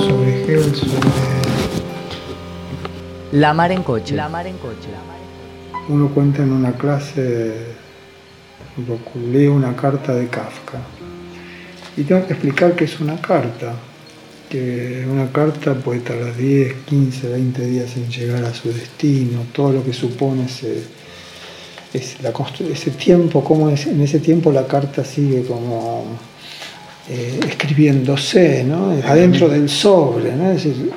sobre Hegel, sobre... La mar en coche. La mar en coche. Uno cuenta en una clase, leo una carta de Kafka y tengo que explicar que es una carta, que una carta puede tardar 10, 15, 20 días en llegar a su destino, todo lo que supone ese, ese tiempo, como es, en ese tiempo la carta sigue como eh, escribiéndose, ¿no? adentro del sobre, ¿no? es decir,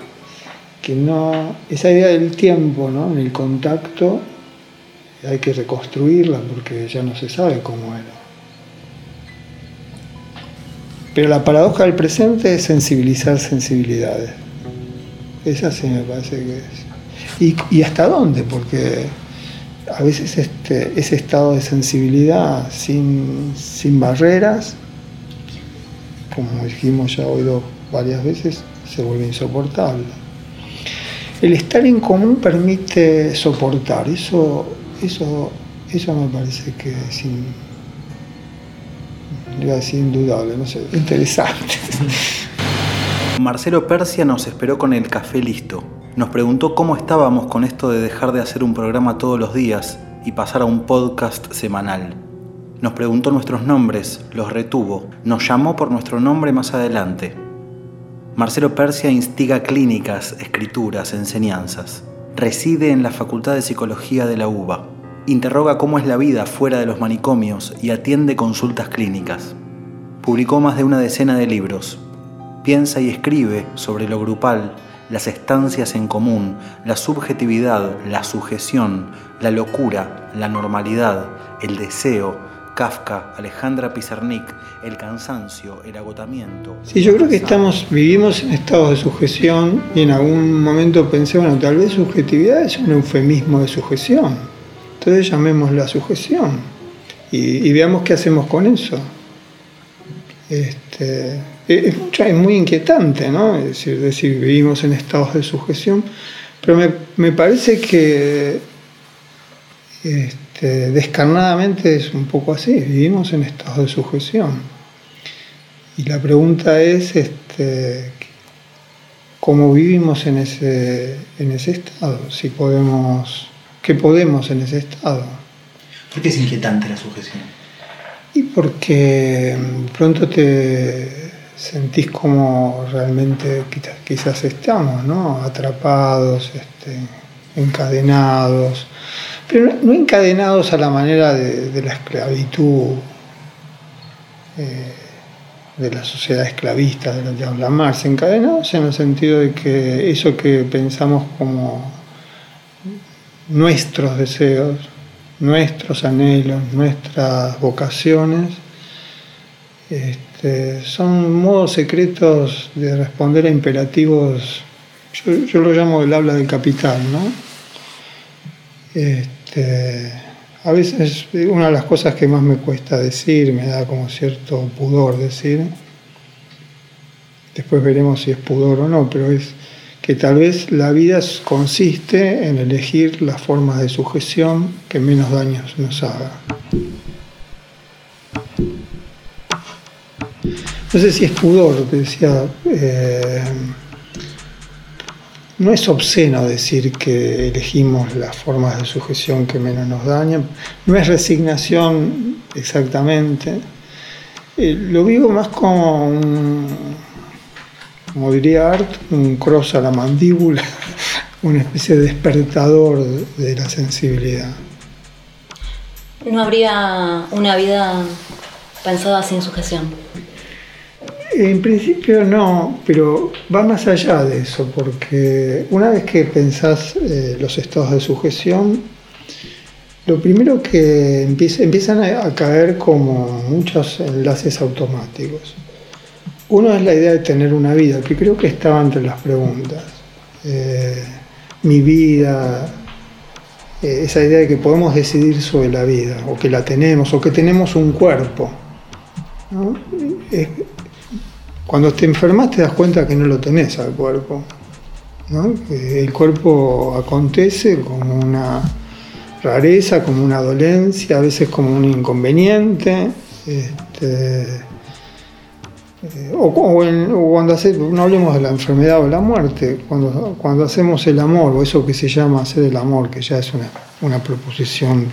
que no, esa idea del tiempo, ¿no? en el contacto, hay que reconstruirla porque ya no se sabe cómo era. Pero la paradoja del presente es sensibilizar sensibilidades. Esa sí me parece que es. ¿Y, hasta dónde? Porque a veces este, ese estado de sensibilidad sin, sin barreras como dijimos ya oído varias veces, se vuelve insoportable. El estar en común permite soportar, eso, eso, eso me parece que es indudable, no sé, interesante. Marcelo Persia nos esperó con el café listo. Nos preguntó cómo estábamos con esto de dejar de hacer un programa todos los días y pasar a un podcast semanal. Nos preguntó nuestros nombres, los retuvo, nos llamó por nuestro nombre más adelante. Marcelo Persia instiga clínicas, escrituras, enseñanzas. Reside en la Facultad de Psicología de la UBA. Interroga cómo es la vida fuera de los manicomios y atiende consultas clínicas. Publicó más de una decena de libros. Piensa y escribe sobre lo grupal, las estancias en común, la subjetividad, la sujeción, la locura, la normalidad, el deseo, Kafka, Alejandra Pizarnik, el cansancio, el agotamiento. Sí, yo creo que estamos, vivimos en estados de sujeción y en algún momento pensé, bueno, tal vez subjetividad es un eufemismo de sujeción. Entonces llamémosla sujeción y, veamos qué hacemos con eso. Este, es, es, muy inquietante, ¿no? Es decir, decir, vivimos en estados de sujeción, pero me, me parece que este, descarnadamente es un poco así, vivimos en estado de sujeción. Y la pregunta es este, cómo vivimos en ese, en ese estado, si podemos, qué podemos en ese estado. ¿Por qué es inquietante la sujeción? Y porque pronto te sentís como realmente quizás, estamos, ¿no? Atrapados, este, encadenados pero no encadenados a la manera de, la esclavitud, eh, de la sociedad esclavista de lo que habla Marx, encadenados en el sentido de que eso que pensamos como nuestros deseos, nuestros anhelos, nuestras vocaciones, este, son modos secretos de responder a imperativos, yo, yo lo llamo el habla del capital, ¿no? Este, a veces una de las cosas que más me cuesta decir, me da como cierto pudor decir, después veremos si es pudor o no, pero es que tal vez la vida consiste en elegir las formas de sujeción que menos daños nos haga. No sé si es pudor, te decía. Eh, no es obsceno decir que elegimos las formas de sujeción que menos nos dañan, no es resignación exactamente. Eh, lo vivo más como un, como diría Art, un cross a la mandíbula, una especie de despertador de la sensibilidad. ¿No habría una vida pensada sin sujeción? En principio no, pero va más allá de eso, porque una vez que pensás eh, los estados de sujeción, lo primero que empiezan a caer como muchos enlaces automáticos. Uno es la idea de tener una vida, que creo que estaba entre las preguntas. Eh, mi vida, eh, esa idea de que podemos decidir sobre la vida, o que la tenemos, o que tenemos un cuerpo. Cuando te enfermas te das cuenta que no lo tenés al cuerpo. El cuerpo acontece como una rareza, como una dolencia, a veces como un inconveniente. Este, eh, o, cuando hace, no hablemos de la enfermedad o la muerte, cuando, cuando hacemos el amor, o eso que se llama hacer el amor, que ya es una, una proposición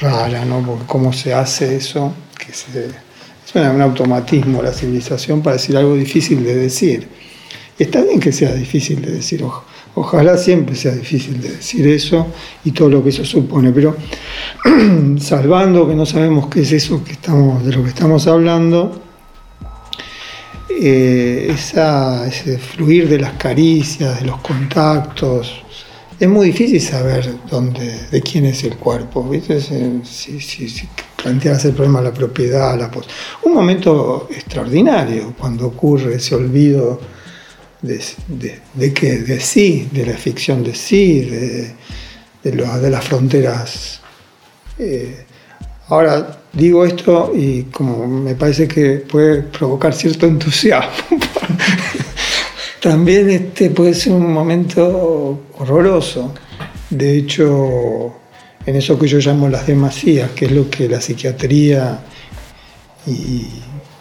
rara, ¿no? Porque cómo se hace eso, que se, es un automatismo la civilización para decir algo difícil de decir. está bien que sea difícil de decir, ojalá siempre sea difícil de decir eso y todo lo que eso supone, pero salvando que no sabemos qué es eso de lo que estamos hablando, eh, ese fluir de las caricias, de los contactos, es muy difícil saber dónde, de quién es el cuerpo. ¿viste? Si, si, si, planteas el problema de la propiedad, la pos un momento extraordinario cuando ocurre ese olvido de, de, que, de sí, de la ficción de sí, de, de las fronteras. Eh, ahora digo esto y como me parece que puede provocar cierto entusiasmo. También este puede ser un momento horroroso. De hecho, en eso que yo llamo las demasías, que es lo que la psiquiatría y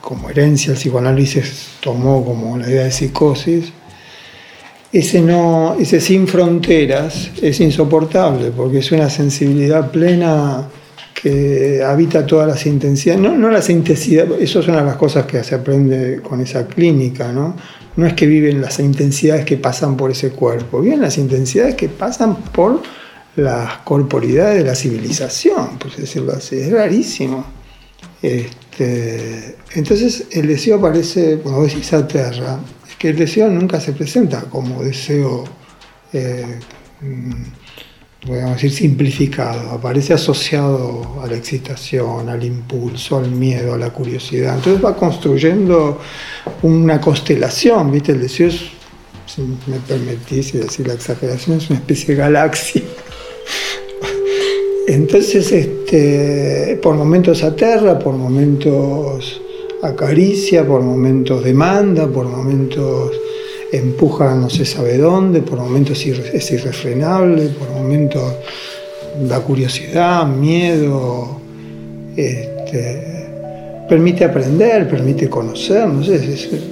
como herencia el psicoanálisis tomó como la idea de psicosis, ese, no, ese sin fronteras es insoportable porque es una sensibilidad plena que habita todas las intensidades, no, no las intensidades, eso es una de las cosas que se aprende con esa clínica, ¿no? No es que viven las intensidades que pasan por ese cuerpo, viven las intensidades que pasan por las corporidades de la civilización, por decirlo así, es rarísimo. Este, entonces el deseo aparece, cuando decís aterra, es que el deseo nunca se presenta como deseo eh, podemos decir, simplificado, aparece asociado a la excitación, al impulso, al miedo, a la curiosidad. Entonces va construyendo una constelación, ¿viste? El deseo es, si me permitís decir la exageración, es una especie de galaxia. Entonces, este, por momentos aterra, por momentos acaricia, por momentos demanda, por momentos empuja no se sabe dónde, por momentos es irrefrenable, por momentos da curiosidad, miedo, este, permite aprender, permite conocer, no sé,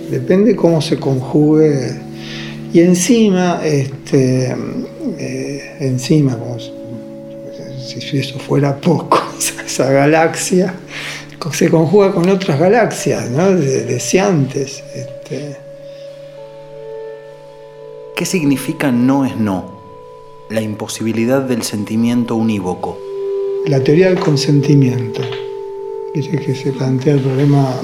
depende cómo se conjugue. Y encima, este, eh, encima, como si eso fuera poco, esa galaxia se conjuga con otras galaxias, ¿no? deseantes. Este, ¿Qué significa no es no? La imposibilidad del sentimiento unívoco. La teoría del consentimiento, que se plantea el problema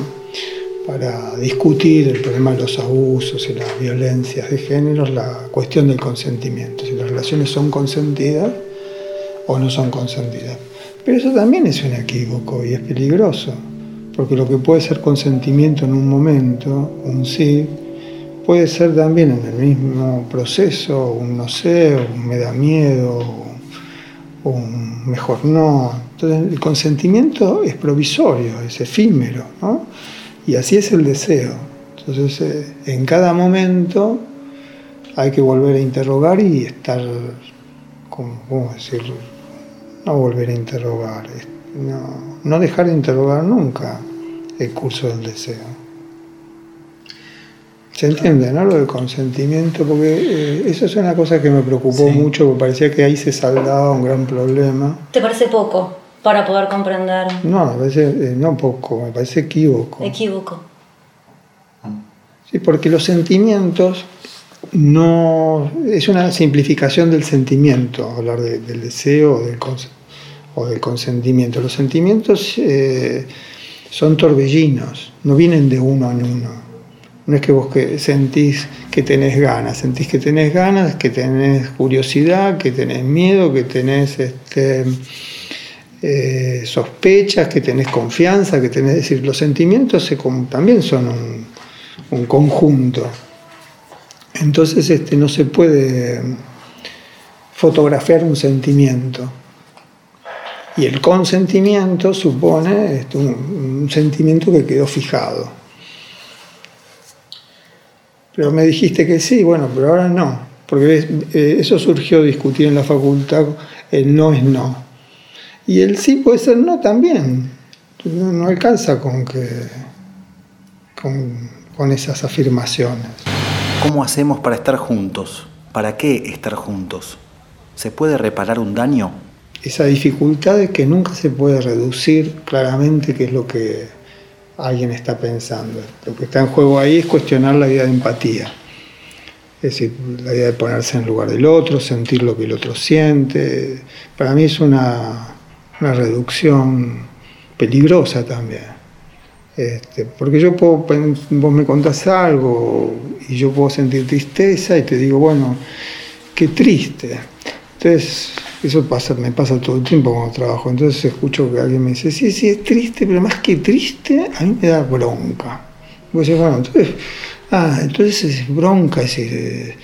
para discutir el problema de los abusos y las violencias de género, la cuestión del consentimiento, si las relaciones son consentidas o no son consentidas. Pero eso también es un equívoco y es peligroso, porque lo que puede ser consentimiento en un momento, un sí, puede ser también en el mismo proceso, un no sé, un me da miedo, un mejor no. Entonces el consentimiento es provisorio, es efímero, ¿no? Y así es el deseo. Entonces eh, en cada momento hay que volver a interrogar y estar, ¿cómo decirlo? No volver a interrogar, no, no dejar de interrogar nunca el curso del deseo. Se entiende, ¿no? Lo del consentimiento, porque eh, eso es una cosa que me preocupó mucho, porque parecía que ahí se saldaba un gran problema. ¿Te parece poco para poder comprender? No, me parece, eh, no poco, me parece equívoco. Equívoco. Sí, porque los sentimientos no. Es una simplificación del sentimiento, hablar del deseo o del, consentimiento. Los sentimientos eh, son torbellinos, no vienen de uno en uno no es que vos que sentís que tenés ganas, sentís que tenés ganas, que tenés curiosidad, que tenés miedo, que tenés este, eh, sospechas, que tenés confianza, que tenés. Es decir, los sentimientos se, también son un, conjunto. Entonces este, no se puede fotografiar un sentimiento. Y el consentimiento supone este, un sentimiento que quedó fijado. Pero me dijiste que sí, bueno, pero ahora no, porque eh, eso surgió discutir en la facultad, el no es no. Y el sí puede ser no también. No, alcanza con que con con esas afirmaciones. ¿Cómo hacemos para estar juntos? ¿Para qué estar juntos? ¿Se puede reparar un daño? Esa dificultad de que nunca se puede reducir claramente qué es lo que alguien está pensando. Lo que está en juego ahí es cuestionar la idea de empatía. Es decir, la idea de ponerse en lugar del otro, sentir lo que el otro siente. Para mí es una, una reducción peligrosa también. Este, porque yo puedo, vos me contás algo y yo puedo sentir tristeza y te digo, bueno, qué triste. Entonces, eso pasa, me pasa todo el tiempo cuando trabajo. Entonces escucho que alguien me dice, sí, sí, es triste, pero más que triste, a mí me da bronca. Entonces, ah, entonces es bronca, es decir,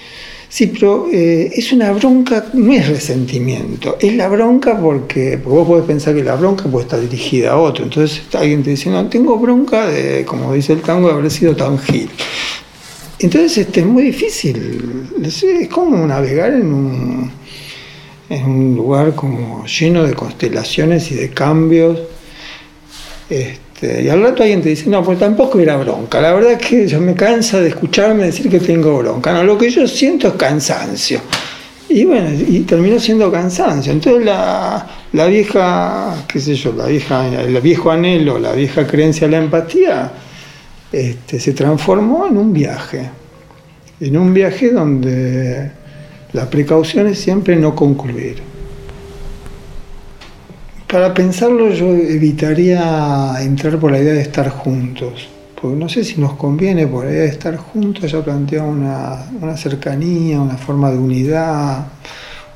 Sí, pero eh, es una bronca, no es resentimiento, es la bronca porque, vos podés pensar que la bronca puede estar dirigida a otro. Entonces alguien te dice, no, tengo bronca de, como dice el tango, de haber sido tan gil. Entonces este, es muy difícil, es como navegar en un, en un lugar como lleno de constelaciones y de cambios. Este, este, y al rato alguien te dice, no, pues tampoco era bronca. La verdad es que yo me cansa de escucharme decir que tengo bronca. No, lo que yo siento es cansancio. Y bueno, y terminó siendo cansancio. Entonces la, vieja, qué sé yo, la vieja, el viejo anhelo, la vieja creencia en la empatía, este, se transformó en un viaje. En un viaje donde la precaución es siempre no concluir. Para pensarlo yo evitaría entrar por la idea de estar juntos, porque no sé si nos conviene por la idea de estar juntos, ya plantea una, una cercanía, una forma de unidad,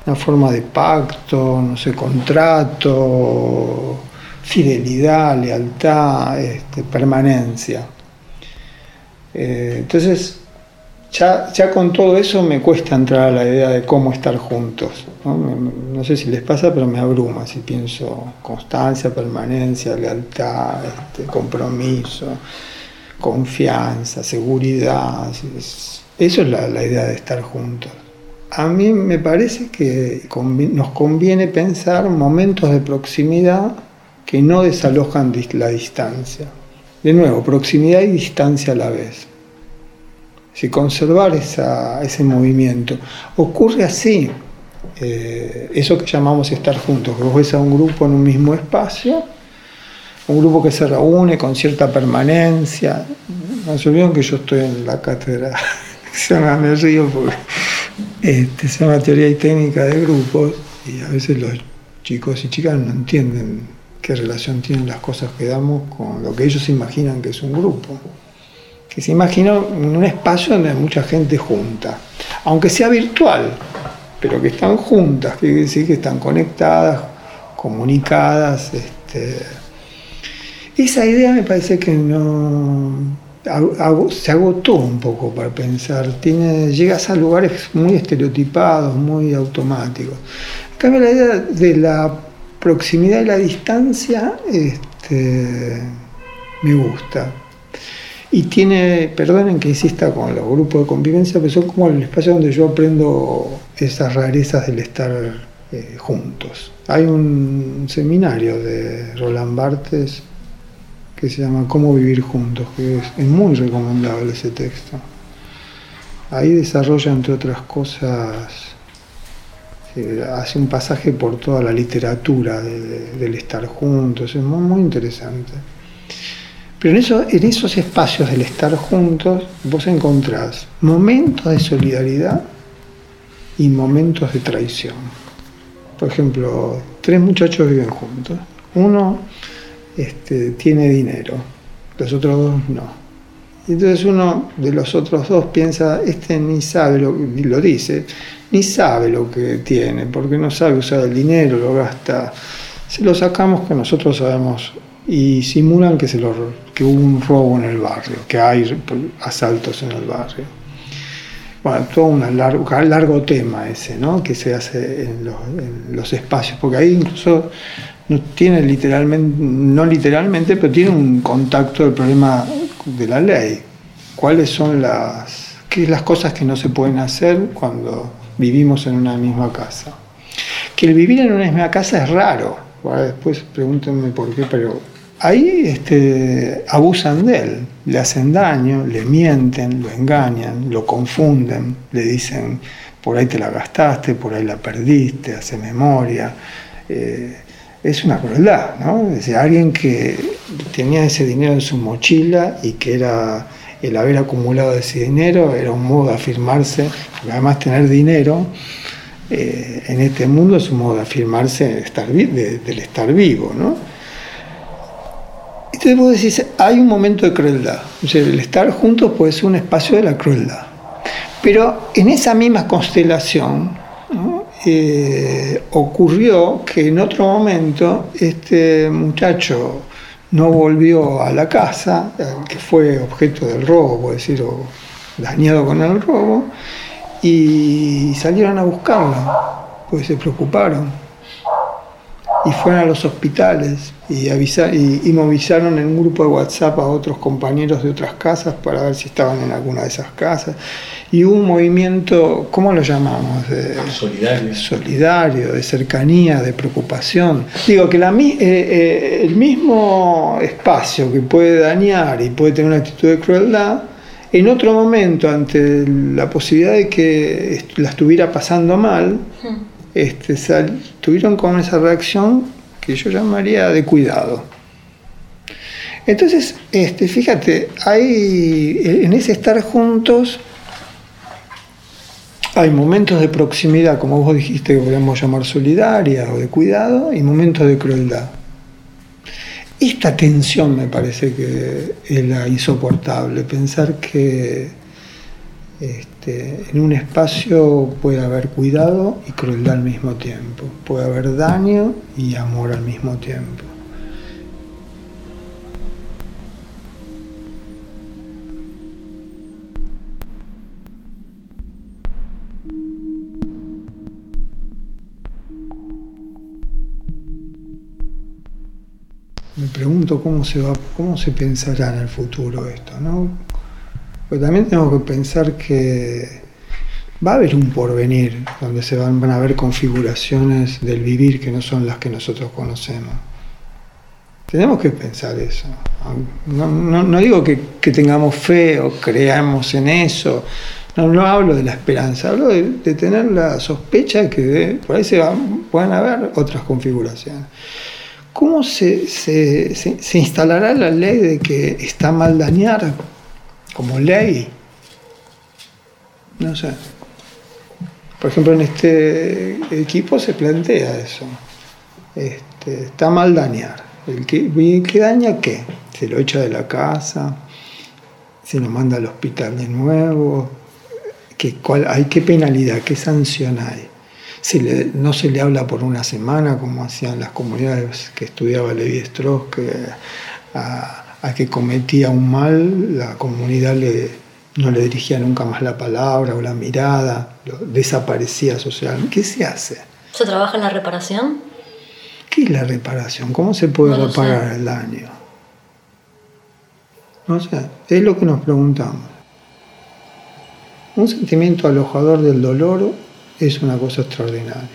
una forma de pacto, no sé, contrato, fidelidad, lealtad, este, permanencia. Eh, entonces, ya, con todo eso me cuesta entrar a la idea de cómo estar juntos. ¿no? sé si les pasa, pero me abruma si pienso constancia, permanencia, lealtad, este, compromiso, confianza, seguridad. Eso es la, idea de estar juntos. A mí me parece que nos conviene pensar momentos de proximidad que no desalojan la distancia. De nuevo, proximidad y distancia a la vez si conservar ese movimiento. Ocurre así, eh, eso que llamamos estar juntos, que vos ves a un grupo en un mismo espacio, un grupo que se reúne con cierta permanencia. No se olviden que yo estoy en la cátedra, se me río porque este, se llama Teoría y Técnica de Grupos, y a veces los chicos y chicas no entienden qué relación tienen las cosas que damos con lo que ellos imaginan que es un grupo que se imaginó en un espacio donde hay mucha gente junta, aunque sea virtual, pero que están juntas, quiere decir que están conectadas, comunicadas. Este. Esa idea me parece que no se agotó un poco para pensar, llegas a lugares muy estereotipados, muy automáticos. En cambio, la idea de la proximidad y la distancia este, me gusta. Y tiene, perdonen que insista con los grupos de convivencia, pero son como el espacio donde yo aprendo esas rarezas del estar eh, juntos. Hay un seminario de Roland Barthes que se llama Cómo vivir juntos, que es, muy recomendable ese texto. Ahí desarrolla, entre otras cosas, eh, hace un pasaje por toda la literatura del estar juntos, es muy, muy interesante. Pero en, eso, en esos espacios del estar juntos vos encontrás momentos de solidaridad y momentos de traición. Por ejemplo, tres muchachos viven juntos. Uno este, tiene dinero, los otros dos no. Entonces uno de los otros dos piensa, este ni sabe lo lo dice, ni sabe lo que tiene, porque no sabe usar el dinero, lo gasta. Se lo sacamos que nosotros sabemos y simulan que, se lo, que hubo un robo en el barrio, que hay asaltos en el barrio. Bueno, todo un largo, largo tema ese, ¿no? Que se hace en los, en los espacios, porque ahí incluso no tiene literalmente, no literalmente, pero tiene un contacto del problema de la ley. ¿Cuáles son las, qué las cosas que no se pueden hacer cuando vivimos en una misma casa? Que el vivir en una misma casa es raro. Después pregúntenme por qué, pero ahí este, abusan de él, le hacen daño, le mienten, lo engañan, lo confunden, le dicen, por ahí te la gastaste, por ahí la perdiste, hace memoria. Eh, es una crueldad, ¿no? Es alguien que tenía ese dinero en su mochila y que era el haber acumulado ese dinero era un modo de afirmarse, porque además tener dinero eh, en este mundo es un modo de afirmarse estar, del estar vivo, ¿no? Entonces vos decís, hay un momento de crueldad, el estar juntos puede ser un espacio de la crueldad, pero en esa misma constelación eh, ocurrió que en otro momento este muchacho no volvió a la casa, que fue objeto del robo, es decir, o dañado con el robo, y salieron a buscarlo, pues se preocuparon. Y fueron a los hospitales y, y, movilizaron en un grupo de WhatsApp a otros compañeros de otras casas para ver si estaban en alguna de esas casas. Y hubo un movimiento, ¿cómo lo llamamos? solidario. Solidario, de cercanía, de preocupación. Digo que la, eh, eh, el mismo espacio que puede dañar y puede tener una actitud de crueldad, en otro momento, ante la posibilidad de que la estuviera pasando mal, este, tuvieron con esa reacción que yo llamaría de cuidado. Entonces, este, fíjate, hay en ese estar juntos hay momentos de proximidad, como vos dijiste, que podríamos llamar solidaria o de cuidado, y momentos de crueldad. Esta tensión me parece que es la insoportable, pensar que este, en un espacio puede haber cuidado y crueldad al mismo tiempo, puede haber daño y amor al mismo tiempo. Me pregunto cómo se va, cómo se pensará en el futuro esto, ¿no? Pero también tenemos que pensar que va a haber un porvenir donde se van, a ver configuraciones del vivir que no son las que nosotros conocemos. Tenemos que pensar eso. No, digo que, tengamos fe o creamos en eso. No, hablo de la esperanza, hablo de, tener la sospecha que por ahí se van, puedan haber otras configuraciones. ¿Cómo se, se, instalará la ley de que está mal dañar como ley? No sé. Por ejemplo, en este equipo se plantea eso. Este, está mal dañar. ¿El que, daña qué? Se lo echa de la casa, se lo manda al hospital de nuevo. ¿Qué, cuál, hay, ¿Qué penalidad, qué sanción hay? No se le habla por una semana como hacían las comunidades que estudiaba Levi Strauss, que a, que cometía un mal la comunidad no le dirigía nunca más la palabra o la mirada, desaparecía socialmente. ¿Qué se hace? ¿Se trabaja en la reparación? ¿Qué es la reparación? ¿Cómo se puede reparar el daño? No sé, es lo que nos preguntamos. Un sentimiento alojador del dolor es una cosa extraordinaria.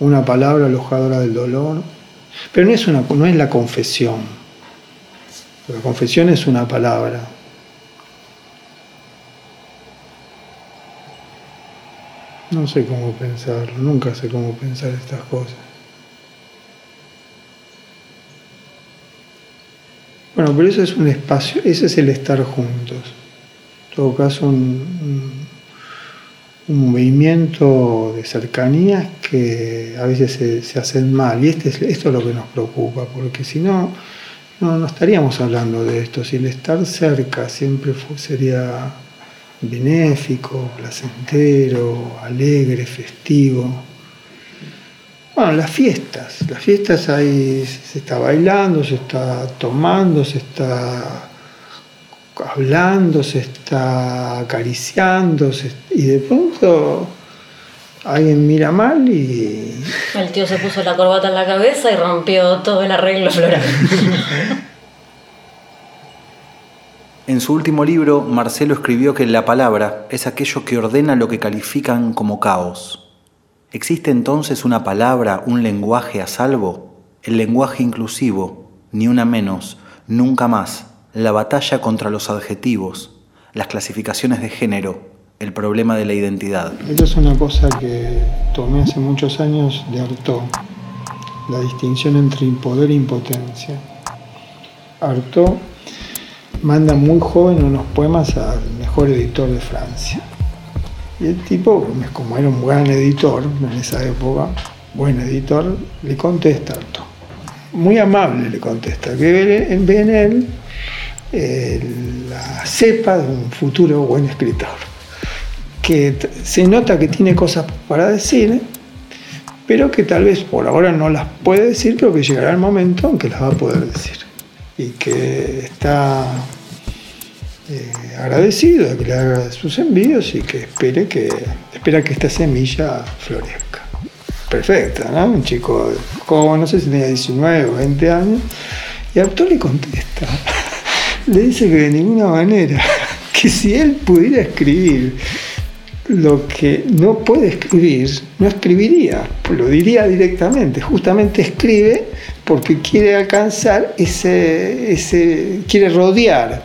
Una palabra alojadora del dolor, pero no es, una, no es la confesión. La confesión es una palabra. No sé cómo pensarlo, nunca sé cómo pensar estas cosas. Bueno, pero eso es un espacio, ese es el estar juntos. En todo caso, un movimiento de cercanías que a veces se, hacen mal. Y este es, esto es lo que nos preocupa, porque si no, no, estaríamos hablando de esto. Si el estar cerca siempre sería benéfico, placentero, alegre, festivo. Bueno, las fiestas, las fiestas ahí se está bailando, se está tomando, se está hablando, se está acariciando, y de pronto alguien mira mal y... El tío se puso la corbata en la cabeza y rompió todo el arreglo floral. En su último libro, Marcelo escribió que la palabra es aquello que ordena lo que califican como caos. ¿Existe entonces una palabra, un lenguaje a salvo? El lenguaje inclusivo, ni una menos, nunca más, la batalla contra los adjetivos, las clasificaciones de género, el problema de la identidad. Esto es una cosa que tomé hace muchos años de Artaud, la distinción entre poder e impotencia. Artaud manda muy joven unos poemas al mejor editor de Francia. Y el tipo, como era un gran editor en esa época, buen editor, le contesta Artaud. Muy amable le contesta, que ve en él eh, la cepa de un futuro buen escritor, que se nota que tiene cosas para decir, pero que tal vez por ahora no las puede decir, pero que llegará el momento en que las va a poder decir. Y que está eh, agradecido de que le haga sus envíos y que espere que espera que esta semilla florezca. Perfecta, ¿no? Un chico joven, no sé si tenía 19 o 20 años, y Arturo le contesta le dice que de ninguna manera, que si él pudiera escribir lo que no puede escribir, no escribiría, lo diría directamente, justamente escribe porque quiere alcanzar ese, ese, quiere rodear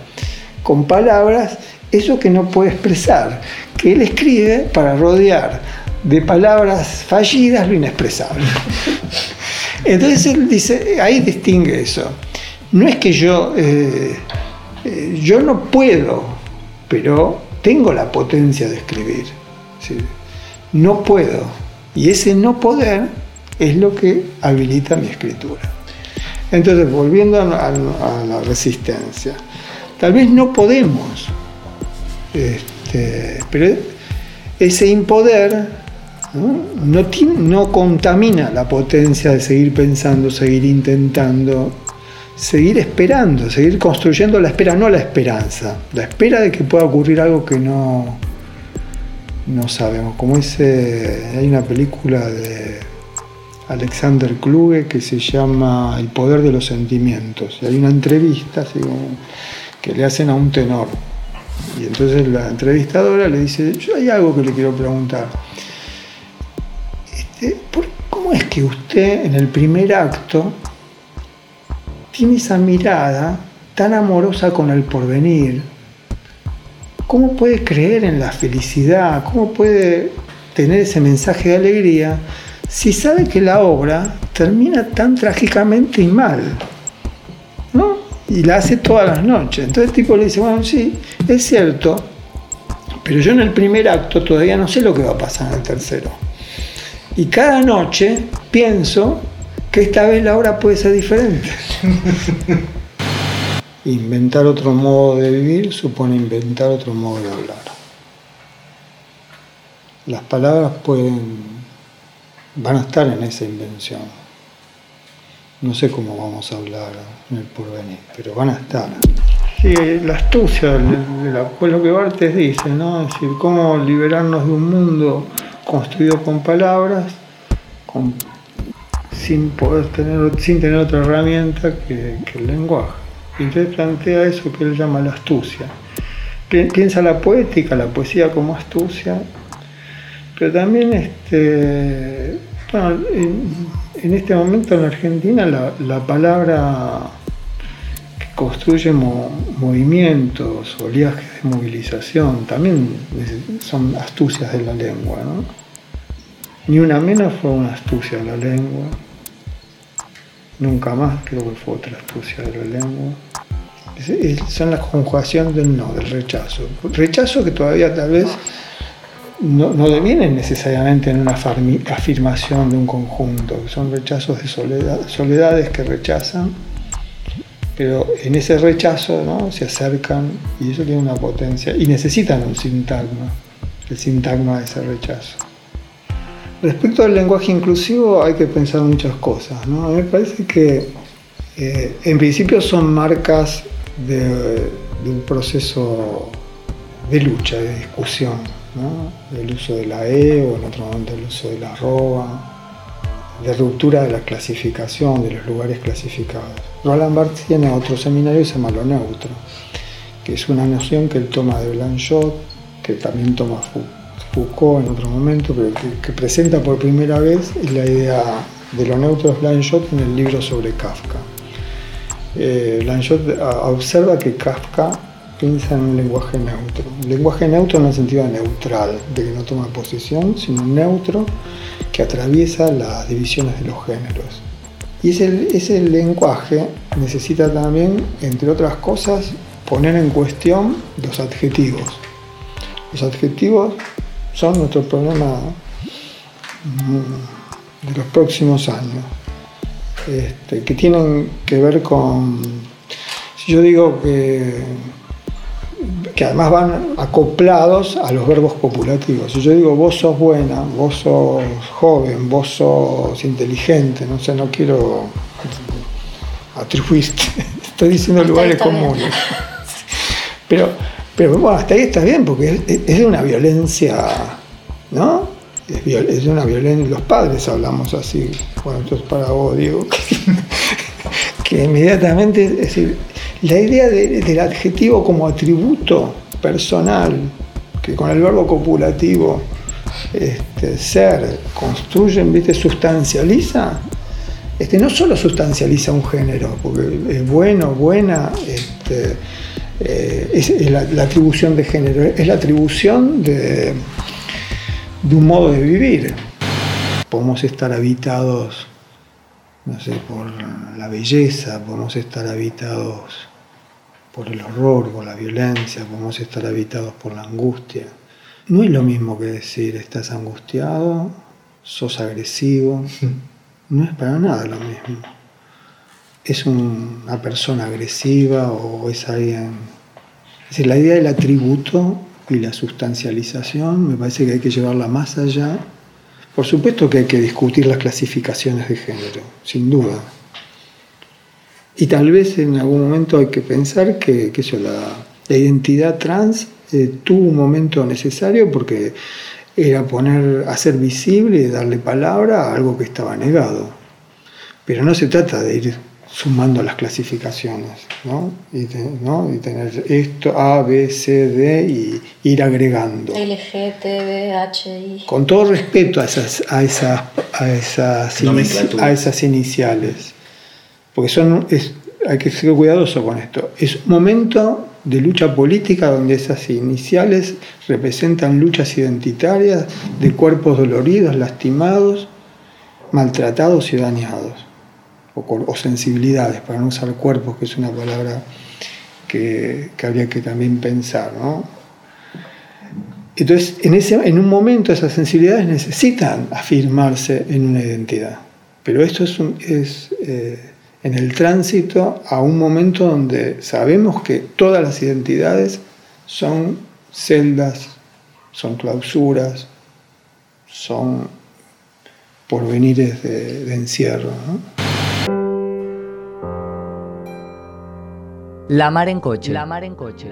con palabras eso que no puede expresar, que él escribe para rodear de palabras fallidas lo inexpresable. Entonces él dice, ahí distingue eso. No es que yo eh, eh, yo no puedo, pero tengo la potencia de escribir. No puedo. Y ese no poder es lo que habilita mi escritura. Entonces, volviendo a, la resistencia, tal vez no podemos, este, pero ese impoder ¿no? no contamina la potencia de seguir pensando, seguir intentando, seguir esperando, seguir construyendo la espera, no la esperanza, la espera de que pueda ocurrir algo que no, no sabemos. Como ese, hay una película de Alexander Kluge que se llama El poder de los sentimientos. Y hay una entrevista que le hacen a un tenor. Y entonces la entrevistadora le dice, yo hay algo que le quiero preguntar. Este, ¿Cómo es que usted en el primer acto tiene esa mirada tan amorosa con el porvenir? ¿Cómo puede creer en la felicidad? ¿Cómo puede tener ese mensaje de alegría si sabe que la obra termina tan trágicamente y mal? ¿No? Y la hace todas las noches. Entonces el tipo le dice, bueno, sí, es cierto, pero yo en el primer acto todavía no sé lo que va a pasar en el tercero. Y cada noche pienso que esta vez la obra puede ser diferente. inventar otro modo de vivir supone inventar otro modo de hablar. Las palabras pueden, van a estar en esa invención. No sé cómo vamos a hablar en el porvenir, pero van a estar. Sí, la astucia de la, pues lo que Bartes dice, ¿no? Es decir, cómo liberarnos de un mundo construido con palabras, con sin poder tener, sin tener otra herramienta que, el lenguaje. Y entonces plantea eso que él llama la astucia. Piensa la poética, la poesía como astucia, pero también este, en, este momento en Argentina la, palabra que construye movimientos, oleajes de movilización, también son astucias de la lengua. Ni una menos fue una astucia de la lengua. Nunca más creo que fue otra astucia de la lengua. son las conjugaciones del no, del rechazo. Rechazo que todavía tal vez no, no necesariamente en una afirmación de un conjunto, son rechazos de soledad, soledades que rechazan, pero en ese rechazo ¿no? se acercan y eso tiene una potencia y necesitan un sintagma, el sintagma de ese rechazo. Respecto al lenguaje inclusivo hay que pensar muchas cosas. ¿no? Me parece que eh, en principio son marcas de, un proceso de lucha, de discusión, ¿no? del uso de la E o en otro momento el uso de la arroba, de ruptura de la clasificación, de los lugares clasificados. Roland Barthes tiene otro seminario que se llama lo neutro, que es una noción que él toma de Blanchot, que también toma Foucault Foucault en otro momento, pero que, presenta por primera vez la idea de lo neutro de Blanchot en el libro sobre Kafka. eh, Lanchot observa que Kafka piensa en un lenguaje neutro. Un lenguaje neutro en el sentido neutral, de que no toma posición, sino neutro que atraviesa las divisiones de los géneros. Y ese, ese lenguaje necesita también, entre otras cosas, poner en cuestión los adjetivos. Los adjetivos son nuestro problema mm, de los próximos años, este, que tienen que ver con, si yo digo que que además van acoplados a los verbos copulativos. Si yo digo vos sos buena, vos sos joven, vos sos inteligente, no sé, no quiero atribuirte, estoy diciendo lugares comunes. Pero, pero bueno, hasta ahí está bien, porque es, de una violencia, ¿no? Es, de una violencia, los padres hablamos así, bueno, entonces para vos digo, que, inmediatamente, es decir, la idea del adjetivo como atributo personal, que con el verbo copulativo este, ser construyen, ¿viste? sustancializa, este, no solo sustancializa un género, porque es bueno, buena, este, eh, es, la, atribución de género, es la atribución de, de un modo de vivir. Podemos estar habitados no sé, por la belleza, podemos estar habitados por el horror, por la violencia, podemos estar habitados por la angustia. No es lo mismo que decir estás angustiado, sos agresivo, no es para nada lo mismo. Es una persona agresiva o es alguien... Es decir, la idea del atributo y la sustancialización me parece que hay que llevarla más allá por supuesto que hay que discutir las clasificaciones de género, sin duda. Y tal vez en algún momento hay que pensar que, la, identidad trans eh, tuvo un momento necesario porque era poner, hacer visible y darle palabra a algo que estaba negado. Pero no se trata de ir sumando las clasificaciones, ¿no? Y, tener esto A, B, C, D y ir agregando. L, G, T, B, H, I. Con todo respeto a esas, a esas, a esas, a esas iniciales, porque son, hay que ser cuidadoso con esto. Es un momento de lucha política donde esas iniciales representan luchas identitarias de cuerpos doloridos, lastimados, maltratados y dañados o, sensibilidades, para no usar cuerpos, que es una palabra que, habría que también pensar. ¿no? Entonces, en, ese, en un momento esas sensibilidades necesitan afirmarse en una identidad, pero esto es, es eh, en el tránsito a un momento donde sabemos que todas las identidades son celdas, son clausuras, son porvenires de, encierro. La mar en coche. La mar en coche.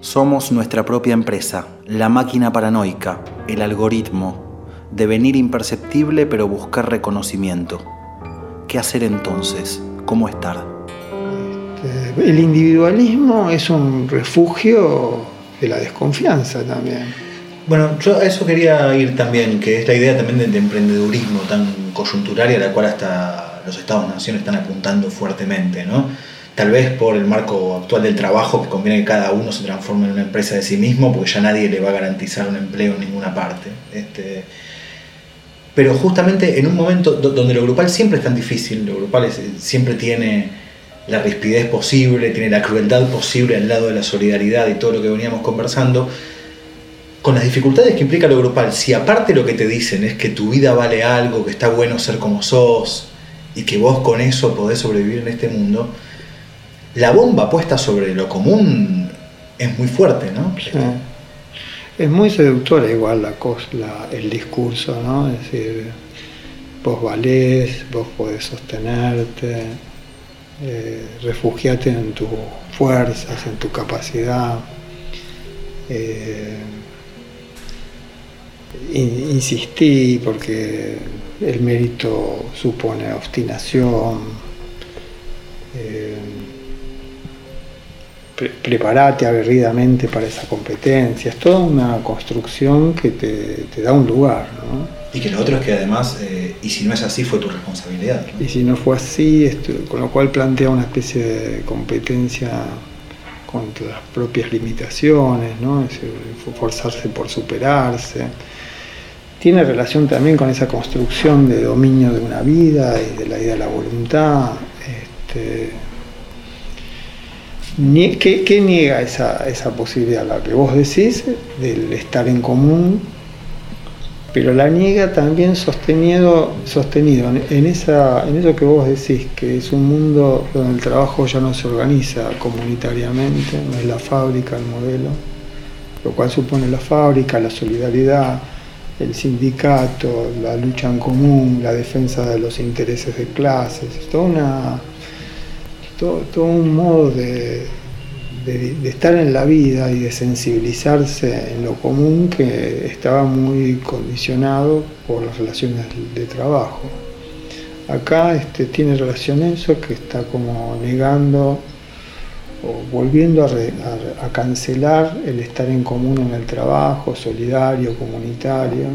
Somos nuestra propia empresa, la máquina paranoica, el algoritmo, devenir imperceptible pero buscar reconocimiento. ¿Qué hacer entonces? ¿Cómo estar? Este, el individualismo es un refugio de la desconfianza también. Bueno, yo a eso quería ir también, que es la idea también de emprendedurismo tan coyuntural y a la cual hasta los estados-nación están apuntando fuertemente, ¿no? Tal vez por el marco actual del trabajo, que conviene que cada uno se transforme en una empresa de sí mismo, porque ya nadie le va a garantizar un empleo en ninguna parte. Este, pero justamente en un momento donde lo grupal siempre es tan difícil, lo grupal siempre tiene la rispidez posible, tiene la crueldad posible al lado de la solidaridad y todo lo que veníamos conversando, con las dificultades que implica lo grupal, si aparte lo que te dicen es que tu vida vale algo, que está bueno ser como sos y que vos con eso podés sobrevivir en este mundo, la bomba puesta sobre lo común es muy fuerte, ¿no? Es muy seductora igual la, la, el discurso, ¿no? Es decir, vos valés, vos podés sostenerte, eh, refugiate en tus fuerzas, en tu capacidad. Eh, insistí porque el mérito supone obstinación. Eh, preparate aguerridamente para esa competencia. Es toda una construcción que te, da un lugar. Y que lo otro es que además, eh, y si no es así, fue tu responsabilidad. Y si no fue así, con lo cual plantea una especie de competencia contra las propias limitaciones, ¿no? forzarse por superarse. Tiene relación también con esa construcción de dominio de una vida y de la idea de la voluntad. Este, ¿Qué, niega esa, esa, posibilidad? La que vos decís, del estar en común, pero la niega también sostenido, sostenido en, esa, en eso que vos decís, que es un mundo donde el trabajo ya no se organiza comunitariamente, no es la fábrica el modelo, lo cual supone la fábrica, la solidaridad, el sindicato, la lucha en común, la defensa de los intereses de clases, toda una todo, un modo de, estar en la vida y de sensibilizarse en lo común que estaba muy condicionado por las relaciones de trabajo. Acá este, tiene relación eso que está como negando o volviendo a, cancelar el estar en común en el trabajo, solidario, comunitario.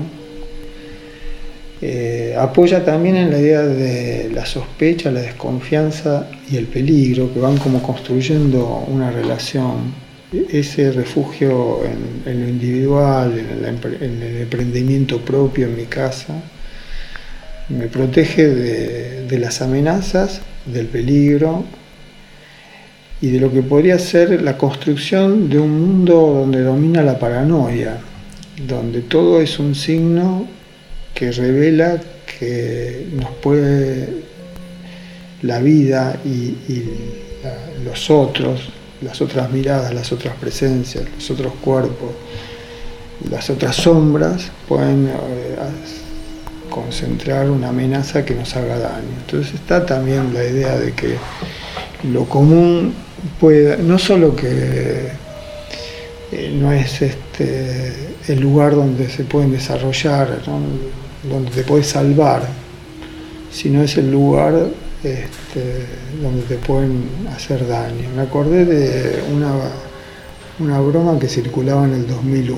Eh, apoya también en la idea de la sospecha, la desconfianza y el peligro, que van como construyendo una relación. Ese refugio en, lo individual, en el, emprendimiento propio en mi casa, me protege de, las amenazas, del peligro y de lo que podría ser la construcción de un mundo donde domina la paranoia, donde todo es un signo que revela que nos puede la vida y, los otros, las otras miradas, las otras presencias, los otros cuerpos, las otras sombras pueden eh, concentrar una amenaza que nos haga daño. Entonces está también la idea de que lo común puede, no solo que eh, no es este, el lugar donde se pueden desarrollar, donde te puedes salvar, sino es el lugar este, donde te pueden hacer daño. Me acordé de una, una broma que circulaba en el 2001.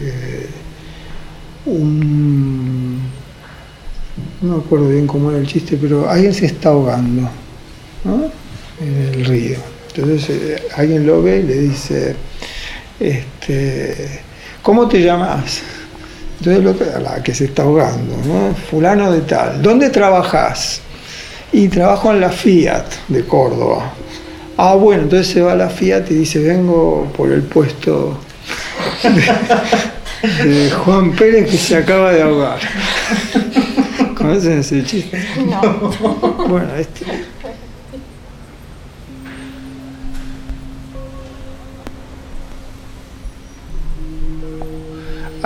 Eh, no me acuerdo bien cómo era el chiste, pero alguien se está ahogando en el río. Entonces eh, alguien lo ve y le dice, este, ¿cómo te llamas? Entonces la que se está ahogando, fulano de tal, ¿dónde trabajas? y trabajo en la Fiat de Córdoba. Ah, bueno, entonces se va a la Fiat y dice, vengo por el puesto de, Juan Pérez que se acaba de ahogar. ¿Conocen ese chiste? No. Bueno, este...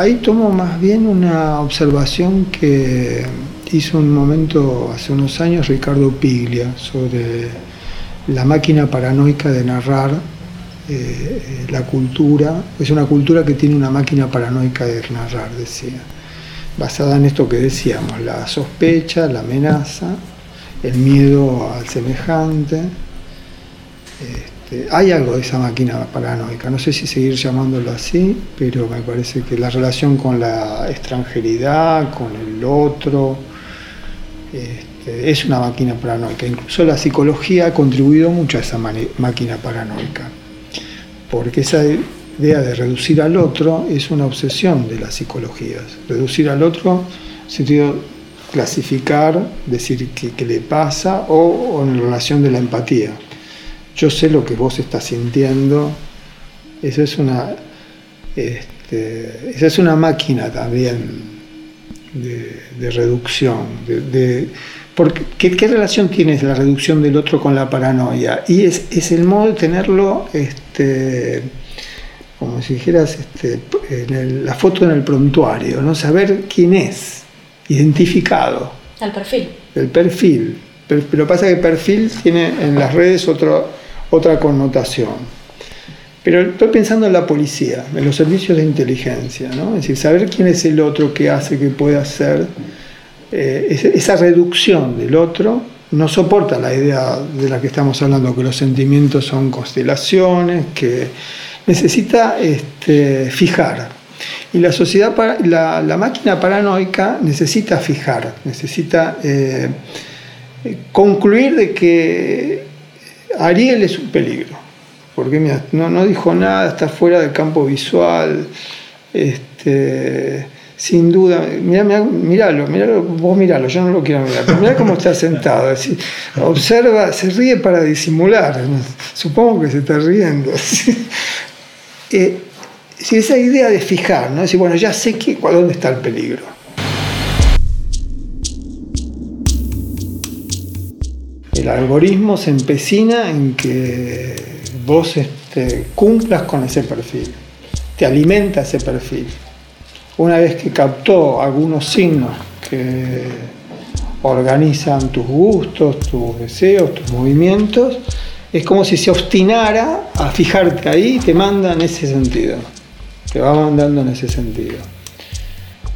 Ahí tomo más bien una observación que hizo un momento, hace unos años, Ricardo Piglia sobre la máquina paranoica de narrar eh, la cultura. Es una cultura que tiene una máquina paranoica de narrar, decía, basada en esto que decíamos, la sospecha, la amenaza, el miedo al semejante. Este, hay algo de esa máquina paranoica, no sé si seguir llamándolo así, pero me parece que la relación con la extranjeridad, con el otro, este, es una máquina paranoica. Incluso la psicología ha contribuido mucho a esa máquina paranoica, porque esa idea de reducir al otro es una obsesión de las psicologías. Reducir al otro, en sentido clasificar, decir qué, le pasa, o, en relación de la empatía. Yo sé lo que vos estás sintiendo, eso es una, este, esa es una máquina también de, reducción. De, porque, ¿qué, relación tiene la reducción del otro con la paranoia? Y es, el modo de tenerlo, este, como si dijeras, este, en la foto en el prontuario, ¿no? saber quién es, identificado. El perfil. El perfil. Pero, pero pasa que perfil tiene en las redes otra connotación. Pero estoy pensando en la policía, en los servicios de inteligencia, ¿no? Es decir, saber quién es el otro que hace que pueda hacer eh, esa reducción del otro no soporta la idea de la que estamos hablando, que los sentimientos son constelaciones, que necesita este, fijar. Y la sociedad, la, la, máquina paranoica necesita fijar, necesita eh, concluir de que Ariel es un peligro, porque no, no dijo nada, está fuera del campo visual. Este, sin duda, mirá, miralo, miralo, vos miralo, yo no lo quiero mirar, pero mirá cómo está sentado, observa, se ríe para disimular, supongo que se está riendo. Eh, si esa idea de fijar, ¿no? bueno, ya sé que, dónde está el peligro. El algoritmo se empecina en que vos este, cumplas con ese perfil, te alimenta ese perfil una vez que captó algunos signos que organizan tus gustos, tus deseos, tus movimientos, es como si se obstinara a fijarte ahí y te manda en ese sentido. Te va mandando en ese sentido.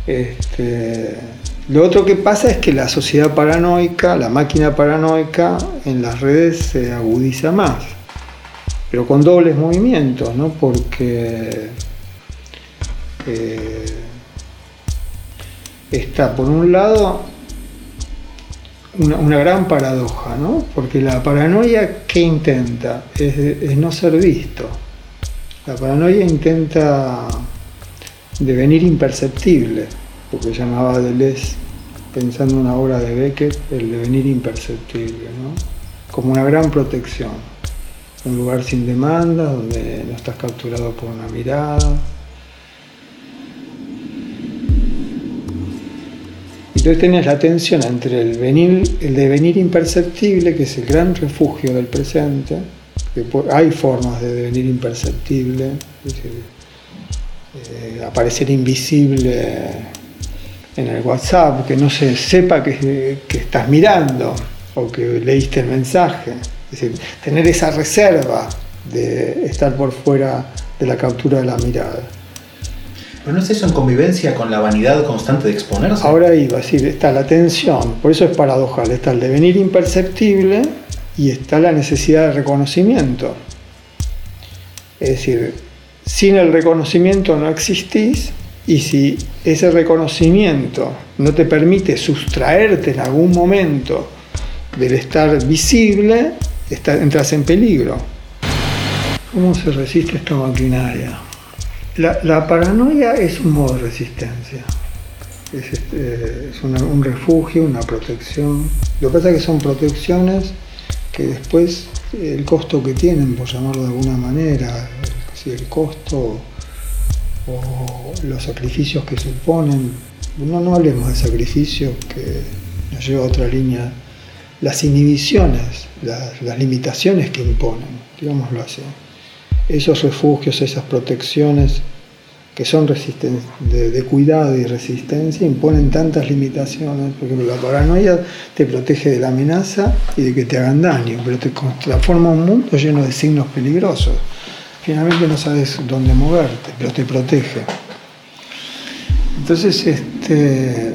Este, lo otro que pasa es que la sociedad paranoica, la máquina paranoica en las redes se agudiza más, pero con dobles movimientos, ¿no? Porque eh, está por un lado una, gran paradoja, ¿no? Porque la paranoia, ¿qué intenta? Es, no ser visto. La paranoia intenta devenir imperceptible, porque llamaba Deleuze, pensando en una obra de Beckett, el devenir imperceptible, ¿no? Como una gran protección. Un lugar sin demanda, donde no estás capturado por una mirada, Entonces tenías la tensión entre el, venir, el devenir imperceptible, que es el gran refugio del presente, que hay formas de devenir imperceptible, eh, aparecer invisible en el WhatsApp, que no se sepa que, que estás mirando o que leíste el mensaje. Es decir, tener esa reserva de estar por fuera de la captura de la mirada. ¿Pero no es eso en convivencia con la vanidad constante de exponerse? Ahora iba, sí, está la tensión, por eso es paradojal, está el devenir imperceptible y está la necesidad de reconocimiento. Es decir, sin el reconocimiento no existís y si ese reconocimiento no te permite sustraerte en algún momento del estar visible, entras en peligro. ¿Cómo se resiste esta maquinaria? La, paranoia es un modo de resistencia, es, este, un refugio, una protección. Lo que pasa es que son protecciones que después el costo que tienen, por llamarlo de alguna manera, el costo o los sacrificios que suponen, no, no hablemos de sacrificios que nos lleva a otra línea, las inhibiciones, las, limitaciones que imponen, digámoslo así esos refugios, esas protecciones que son de, de, cuidado y resistencia, imponen tantas limitaciones. Por ejemplo, la paranoia te protege de la amenaza y de que te hagan daño, pero te transforma un mundo lleno de signos peligrosos. Finalmente no sabes dónde moverte, pero te protege. Entonces, este,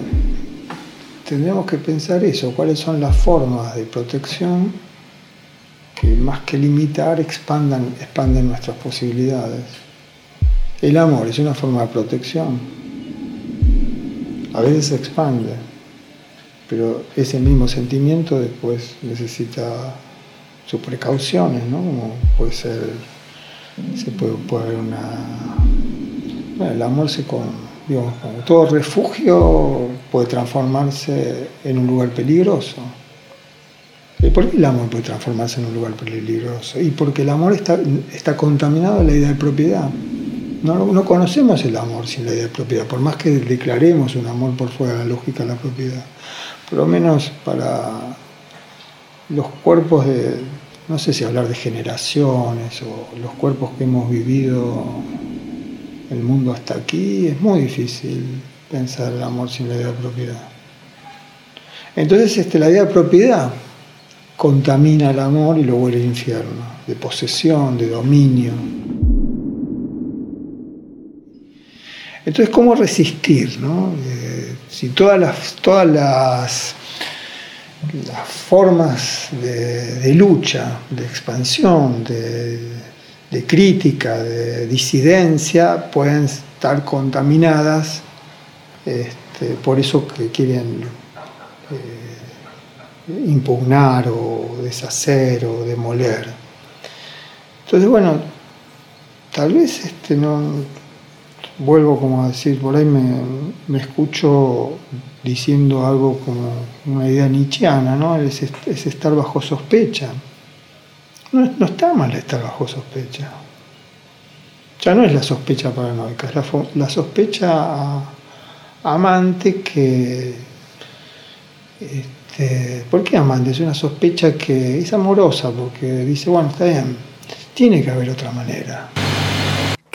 tendríamos que pensar eso, cuáles son las formas de protección que más que limitar expandan, expanden nuestras posibilidades. El amor es una forma de protección. A veces se expande, pero ese mismo sentimiento después necesita sus precauciones, ¿no? Como puede ser, se puede, haber una... el amor se con, digamos, como todo refugio puede transformarse en un lugar peligroso. ¿Y por qué el amor puede transformarse en un lugar peligroso? Y porque el amor está, está contaminado de la idea de propiedad. No, no, conocemos el amor sin la idea de propiedad, por más que declaremos un amor por fuera de la lógica de la propiedad. Por lo menos para los cuerpos de, no sé si hablar de generaciones o los cuerpos que hemos vivido el mundo hasta aquí, es muy difícil pensar el amor sin la idea de propiedad. Entonces este, la idea de propiedad contamina el amor y lo vuelve infierno, de posesión, de dominio. Entonces, ¿cómo resistir? No? Eh, si todas las, todas las las formas de, lucha, de expansión, de, crítica, de disidencia, pueden estar contaminadas este, por eso que quieren eh, impugnar o deshacer o demoler. Entonces, bueno, tal vez este, no, vuelvo como a decir, por ahí me, escucho diciendo algo como una idea nietzscheana, ¿no? Es, estar bajo sospecha. No, está mal estar bajo sospecha. Ya no es la sospecha paranoica, es la, sospecha amante que... Este, ¿Por qué amante? Es una sospecha que es amorosa, porque dice, bueno, está bien, tiene que haber otra manera.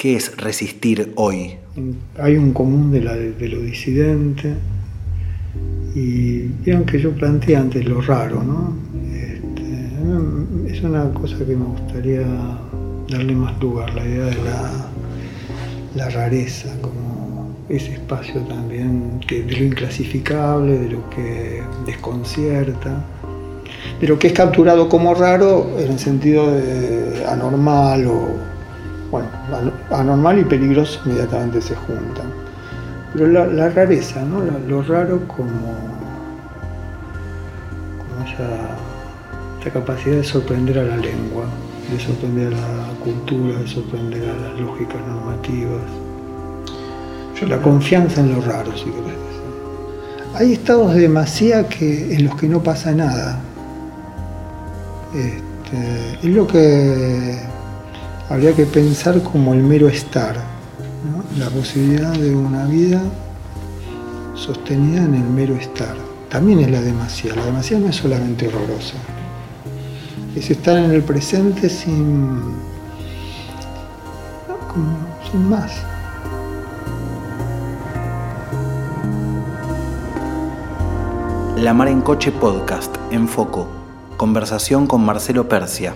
¿Qué es resistir hoy? Hay un común de, la, de lo disidente y vieron que yo planteé antes lo raro, ¿no? Este, es una cosa que me gustaría darle más lugar, la idea de la, rareza, como ese espacio también que, de lo inclasificable, de lo que desconcierta, de lo que es capturado como raro en el sentido anormal o bueno, anormal y peligroso inmediatamente se juntan. Pero la, rareza, ¿no? lo raro como, como esa, capacidad de sorprender a la lengua, de sorprender a la cultura, de sorprender a las lógicas normativas. la confianza en lo raro, si querés Hay estados de demasía que, en los que no pasa nada. Este, es lo que habría que pensar como el mero estar, la posibilidad de una vida sostenida en el mero estar. También es la demasía, la demasía no es solamente horrorosa, es estar en el presente sin, sin más. La Mar en Coche Podcast, en Foco. Conversación con Marcelo Persia.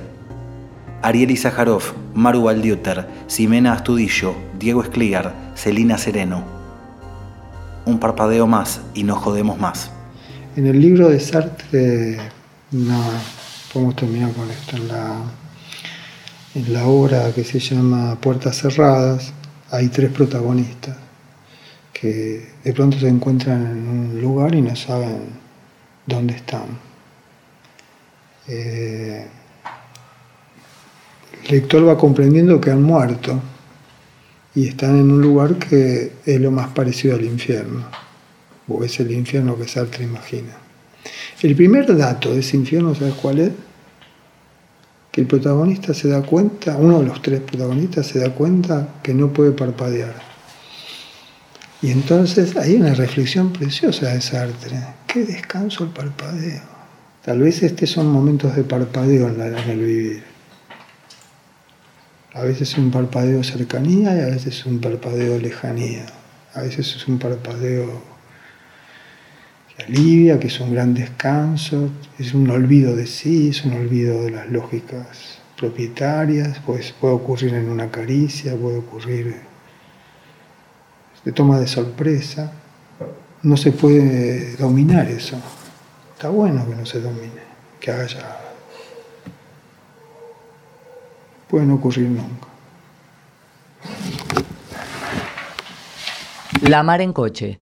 Ariel Izajarov, Maru Valdiuter, Ximena Astudillo, Diego Escligar, Celina Sereno. Un parpadeo más y nos jodemos más. En el libro de Sartre, no, podemos terminar con esto, en la, en la obra que se llama Puertas Cerradas, hay tres protagonistas que de pronto se encuentran en un lugar y no saben dónde están. Eh, el lector va comprendiendo que han muerto y están en un lugar que es lo más parecido al infierno, o es el infierno que Sartre imagina. El primer dato de ese infierno, ¿sabes cuál es? Que el protagonista se da cuenta, uno de los tres protagonistas se da cuenta que no puede parpadear. Y entonces hay una reflexión preciosa de Sartre. Qué descanso el parpadeo. Tal vez estos son momentos de parpadeo en el vivir. A veces es un parpadeo cercanía y a veces es un parpadeo lejanía. A veces es un parpadeo que alivia, que es un gran descanso, es un olvido de sí, es un olvido de las lógicas propietarias, pues puede ocurrir en una caricia, puede ocurrir de toma de sorpresa. No se puede dominar eso. Está bueno que no se domine, que haya pueden ocurrir nunca. La mar en coche.